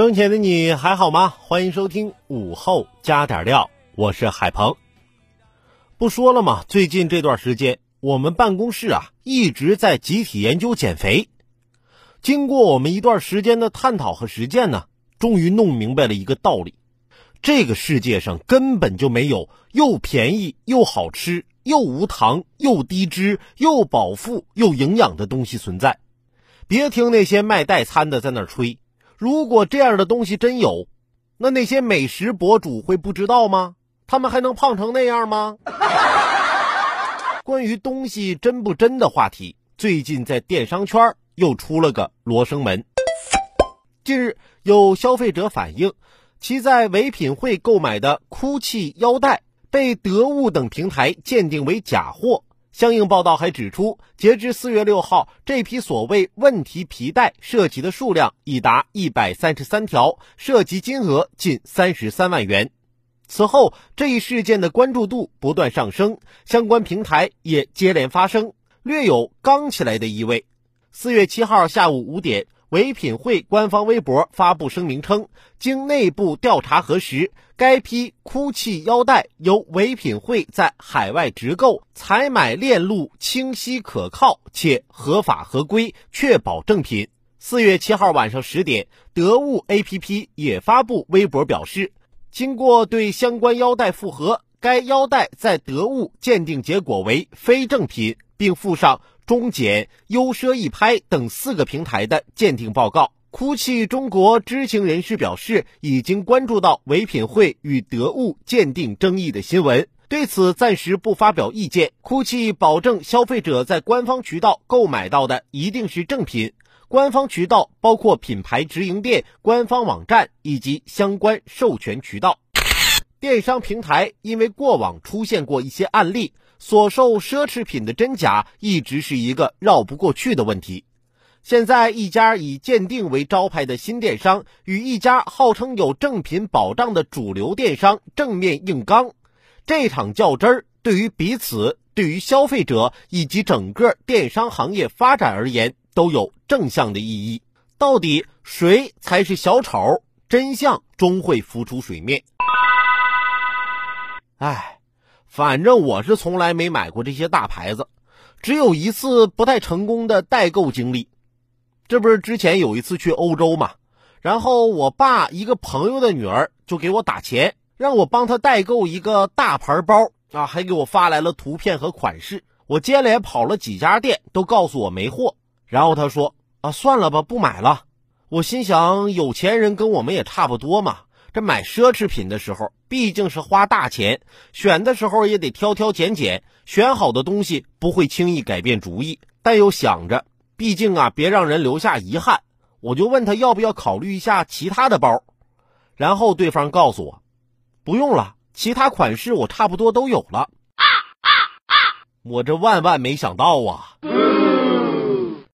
生前的你还好吗？欢迎收听午后加点料，我是海鹏。不说了吗？最近这段时间，我们办公室啊一直在集体研究减肥。经过我们一段时间的探讨和实践呢，终于弄明白了一个道理：这个世界上根本就没有又便宜又好吃又无糖又低脂又饱腹又营养的东西存在。别听那些卖代餐的在那吹。如果这样的东西真有，那那些美食博主会不知道吗？他们还能胖成那样吗？关于东西真不真的话题，最近在电商圈又出了个罗生门。近日，有消费者反映，其在唯品会购买的 GUCCI 腰带被得物等平台鉴定为假货。相应报道还指出，截至四月六号，这批所谓问题皮带涉及的数量已达一百三十三条，涉及金额近三十三万元。此后，这一事件的关注度不断上升，相关平台也接连发声，略有刚起来的意味。四月七号下午五点。唯品会官方微博发布声明称，经内部调查核实，该批 GUCCI 腰带由唯品会在海外直购、采买链路清晰可靠且合法合规，确保正品。四月七号晚上十点，得物 APP 也发布微博表示，经过对相关腰带复核，该腰带在得物鉴定结果为非正品，并附上。中检、优奢易拍等四个平台的鉴定报告。GUCCI 中国知情人士表示，已经关注到唯品会与得物鉴定争议的新闻，对此暂时不发表意见。GUCCI 保证消费者在官方渠道购买到的一定是正品，官方渠道包括品牌直营店、官方网站以及相关授权渠道。电商平台因为过往出现过一些案例。所售奢侈品的真假一直是一个绕不过去的问题。现在，一家以鉴定为招牌的新电商与一家号称有正品保障的主流电商正面硬刚，这场较真儿对于彼此、对于消费者以及整个电商行业发展而言都有正向的意义。到底谁才是小丑？真相终会浮出水面。哎。反正我是从来没买过这些大牌子，只有一次不太成功的代购经历。这不是之前有一次去欧洲嘛，然后我爸一个朋友的女儿就给我打钱，让我帮他代购一个大牌包啊，还给我发来了图片和款式。我接连跑了几家店，都告诉我没货。然后他说啊，算了吧，不买了。我心想，有钱人跟我们也差不多嘛。这买奢侈品的时候，毕竟是花大钱，选的时候也得挑挑拣拣，选好的东西不会轻易改变主意。但又想着，毕竟啊，别让人留下遗憾，我就问他要不要考虑一下其他的包。然后对方告诉我，不用了，其他款式我差不多都有了。我这万万没想到啊！